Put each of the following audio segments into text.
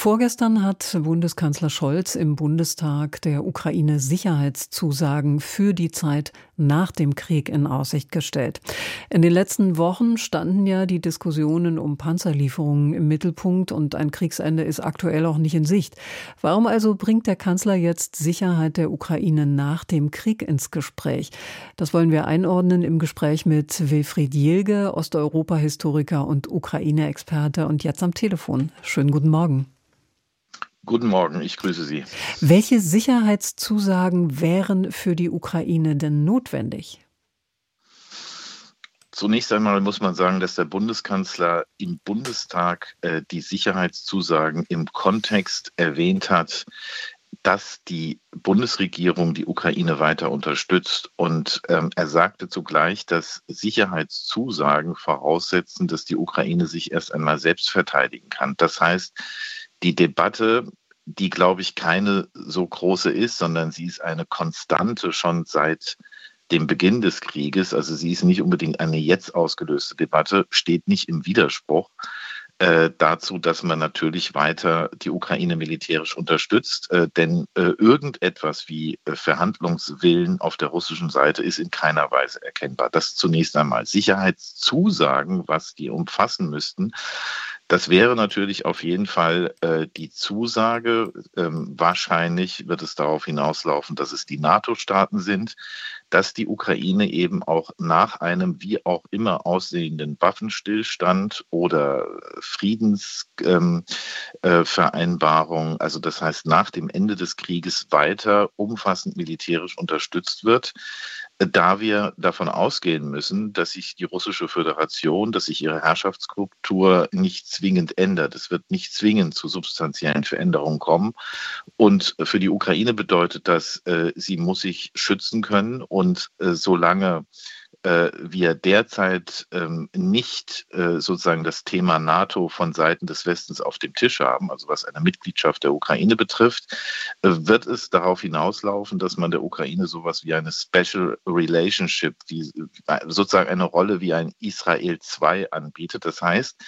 Vorgestern hat Bundeskanzler Scholz im Bundestag der Ukraine Sicherheitszusagen für die Zeit nach dem Krieg in Aussicht gestellt. In den letzten Wochen standen ja die Diskussionen um Panzerlieferungen im Mittelpunkt und ein Kriegsende ist aktuell auch nicht in Sicht. Warum also bringt der Kanzler jetzt Sicherheit der Ukraine nach dem Krieg ins Gespräch? Das wollen wir einordnen im Gespräch mit Wilfried Jilge, Osteuropa-Historiker und Ukraine-Experte und jetzt am Telefon. Schönen guten Morgen. Guten Morgen, ich grüße Sie. Welche Sicherheitszusagen wären für die Ukraine denn notwendig? Zunächst einmal muss man sagen, dass der Bundeskanzler im Bundestag äh, die Sicherheitszusagen im Kontext erwähnt hat, dass die Bundesregierung die Ukraine weiter unterstützt. Und ähm, er sagte zugleich, dass Sicherheitszusagen voraussetzen, dass die Ukraine sich erst einmal selbst verteidigen kann. Das heißt, die Debatte, die, glaube ich, keine so große ist, sondern sie ist eine Konstante schon seit dem Beginn des Krieges, also sie ist nicht unbedingt eine jetzt ausgelöste Debatte, steht nicht im Widerspruch äh, dazu, dass man natürlich weiter die Ukraine militärisch unterstützt. Äh, denn äh, irgendetwas wie Verhandlungswillen auf der russischen Seite ist in keiner Weise erkennbar. Das zunächst einmal. Sicherheitszusagen, was die umfassen müssten, das wäre natürlich auf jeden Fall äh, die Zusage. Ähm, wahrscheinlich wird es darauf hinauslaufen, dass es die NATO-Staaten sind, dass die Ukraine eben auch nach einem wie auch immer aussehenden Waffenstillstand oder Friedensvereinbarung, ähm, äh, also das heißt nach dem Ende des Krieges weiter umfassend militärisch unterstützt wird da wir davon ausgehen müssen, dass sich die russische Föderation, dass sich ihre Herrschaftsstruktur nicht zwingend ändert. Es wird nicht zwingend zu substanziellen Veränderungen kommen. Und für die Ukraine bedeutet das, äh, sie muss sich schützen können. Und äh, solange äh, wir derzeit ähm, nicht äh, sozusagen das Thema NATO von Seiten des Westens auf dem Tisch haben, also was eine Mitgliedschaft der Ukraine betrifft, äh, wird es darauf hinauslaufen, dass man der Ukraine sowas wie eine Special Relationship, wie, äh, sozusagen eine Rolle wie ein Israel 2 anbietet. Das heißt,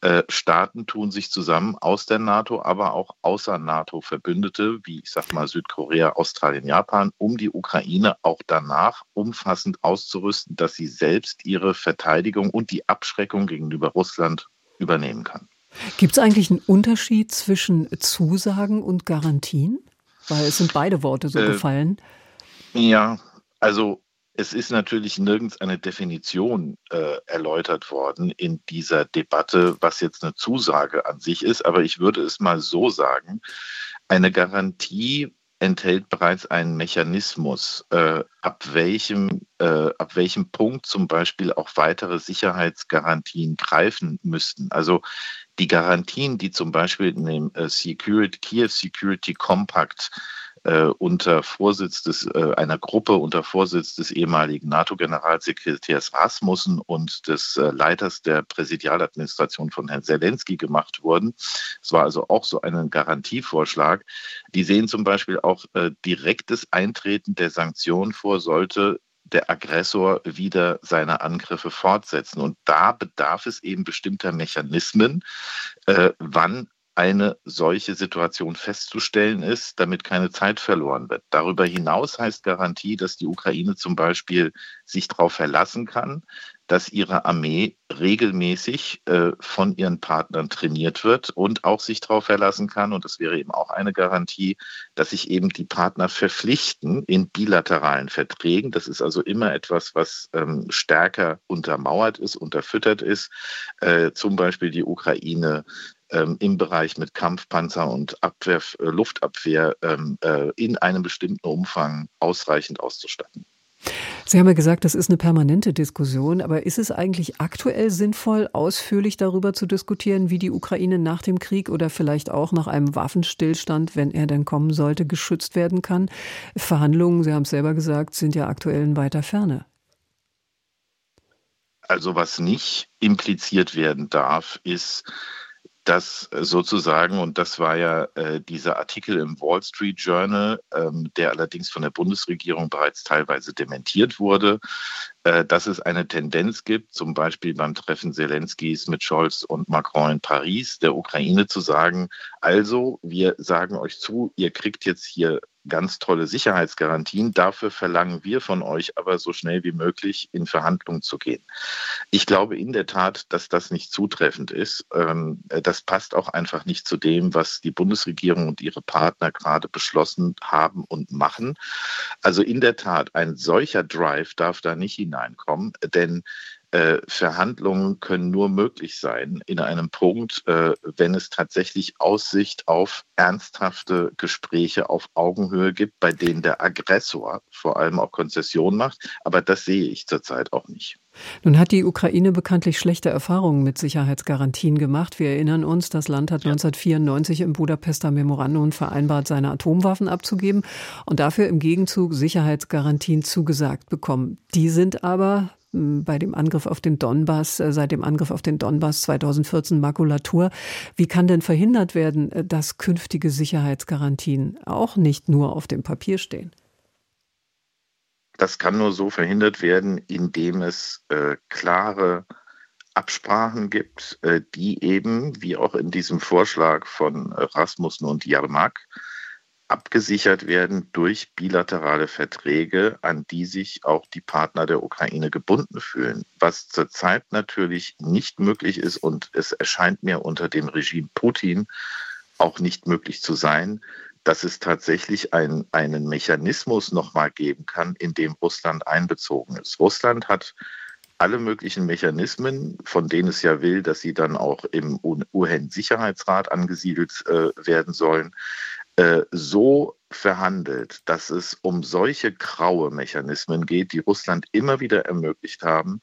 äh, Staaten tun sich zusammen aus der NATO, aber auch außer NATO-Verbündete, wie ich sag mal Südkorea, Australien, Japan, um die Ukraine auch danach umfassend auszurüsten, dass sie selbst ihre Verteidigung und die Abschreckung gegenüber Russland übernehmen kann. Gibt es eigentlich einen Unterschied zwischen Zusagen und Garantien? Weil es sind beide Worte so äh, gefallen. Ja, also es ist natürlich nirgends eine Definition äh, erläutert worden in dieser Debatte, was jetzt eine Zusage an sich ist. Aber ich würde es mal so sagen, eine Garantie enthält bereits einen Mechanismus, äh, ab, welchem, äh, ab welchem Punkt zum Beispiel auch weitere Sicherheitsgarantien greifen müssten. Also die Garantien, die zum Beispiel in dem äh, Security, Kiew Security Compact äh, unter Vorsitz des, äh, einer Gruppe unter Vorsitz des ehemaligen NATO-Generalsekretärs Rasmussen und des äh, Leiters der Präsidialadministration von Herrn Zelensky gemacht wurden. Es war also auch so ein Garantievorschlag. Die sehen zum Beispiel auch äh, direktes Eintreten der Sanktionen vor, sollte der Aggressor wieder seine Angriffe fortsetzen. Und da bedarf es eben bestimmter Mechanismen, äh, wann eine solche Situation festzustellen ist, damit keine Zeit verloren wird. Darüber hinaus heißt Garantie, dass die Ukraine zum Beispiel sich darauf verlassen kann, dass ihre Armee regelmäßig äh, von ihren Partnern trainiert wird und auch sich darauf verlassen kann, und das wäre eben auch eine Garantie, dass sich eben die Partner verpflichten in bilateralen Verträgen. Das ist also immer etwas, was ähm, stärker untermauert ist, unterfüttert ist. Äh, zum Beispiel die Ukraine ähm, im Bereich mit Kampfpanzer und Abwehr, äh, Luftabwehr ähm, äh, in einem bestimmten Umfang ausreichend auszustatten. Sie haben ja gesagt, das ist eine permanente Diskussion, aber ist es eigentlich aktuell sinnvoll, ausführlich darüber zu diskutieren, wie die Ukraine nach dem Krieg oder vielleicht auch nach einem Waffenstillstand, wenn er denn kommen sollte, geschützt werden kann? Verhandlungen, Sie haben es selber gesagt, sind ja aktuell in weiter Ferne. Also was nicht impliziert werden darf, ist, dass sozusagen, und das war ja äh, dieser Artikel im Wall Street Journal, ähm, der allerdings von der Bundesregierung bereits teilweise dementiert wurde, äh, dass es eine Tendenz gibt, zum Beispiel beim Treffen Zelenskis mit Scholz und Macron in Paris, der Ukraine zu sagen, also wir sagen euch zu, ihr kriegt jetzt hier ganz tolle Sicherheitsgarantien. Dafür verlangen wir von euch aber so schnell wie möglich in Verhandlungen zu gehen. Ich glaube in der Tat, dass das nicht zutreffend ist. Ähm, das passt auch einfach nicht zu dem, was die Bundesregierung und ihre Partner gerade beschlossen haben und machen. Also in der Tat, ein solcher Drive darf da nicht hineinkommen, denn äh, Verhandlungen können nur möglich sein in einem Punkt, äh, wenn es tatsächlich Aussicht auf ernsthafte Gespräche auf Augenhöhe gibt, bei denen der Aggressor vor allem auch Konzessionen macht. Aber das sehe ich zurzeit auch nicht. Nun hat die Ukraine bekanntlich schlechte Erfahrungen mit Sicherheitsgarantien gemacht. Wir erinnern uns, das Land hat 1994 im Budapester Memorandum vereinbart, seine Atomwaffen abzugeben und dafür im Gegenzug Sicherheitsgarantien zugesagt bekommen. Die sind aber bei dem Angriff auf den Donbass, äh, seit dem Angriff auf den Donbass 2014 Makulatur. Wie kann denn verhindert werden, äh, dass künftige Sicherheitsgarantien auch nicht nur auf dem Papier stehen? Das kann nur so verhindert werden, indem es äh, klare Absprachen gibt, äh, die eben, wie auch in diesem Vorschlag von Rasmussen und Jarmak, abgesichert werden durch bilaterale Verträge, an die sich auch die Partner der Ukraine gebunden fühlen. Was zurzeit natürlich nicht möglich ist und es erscheint mir unter dem Regime Putin auch nicht möglich zu sein, dass es tatsächlich ein, einen Mechanismus nochmal geben kann, in dem Russland einbezogen ist. Russland hat alle möglichen Mechanismen, von denen es ja will, dass sie dann auch im UN-Sicherheitsrat angesiedelt äh, werden sollen. Äh, so verhandelt, dass es um solche graue Mechanismen geht, die Russland immer wieder ermöglicht haben,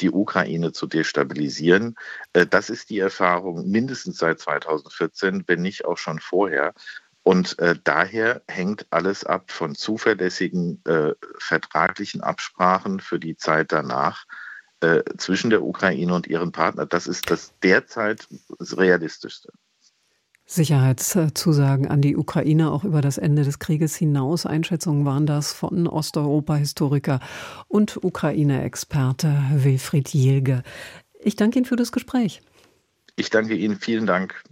die Ukraine zu destabilisieren. Äh, das ist die Erfahrung mindestens seit 2014, wenn nicht auch schon vorher. Und äh, daher hängt alles ab von zuverlässigen äh, vertraglichen Absprachen für die Zeit danach äh, zwischen der Ukraine und ihren Partnern. Das ist das derzeit Realistischste. Sicherheitszusagen an die Ukraine auch über das Ende des Krieges hinaus. Einschätzungen waren das von Osteuropa-Historiker und Ukraine-Experte Wilfried Jilge. Ich danke Ihnen für das Gespräch. Ich danke Ihnen. Vielen Dank.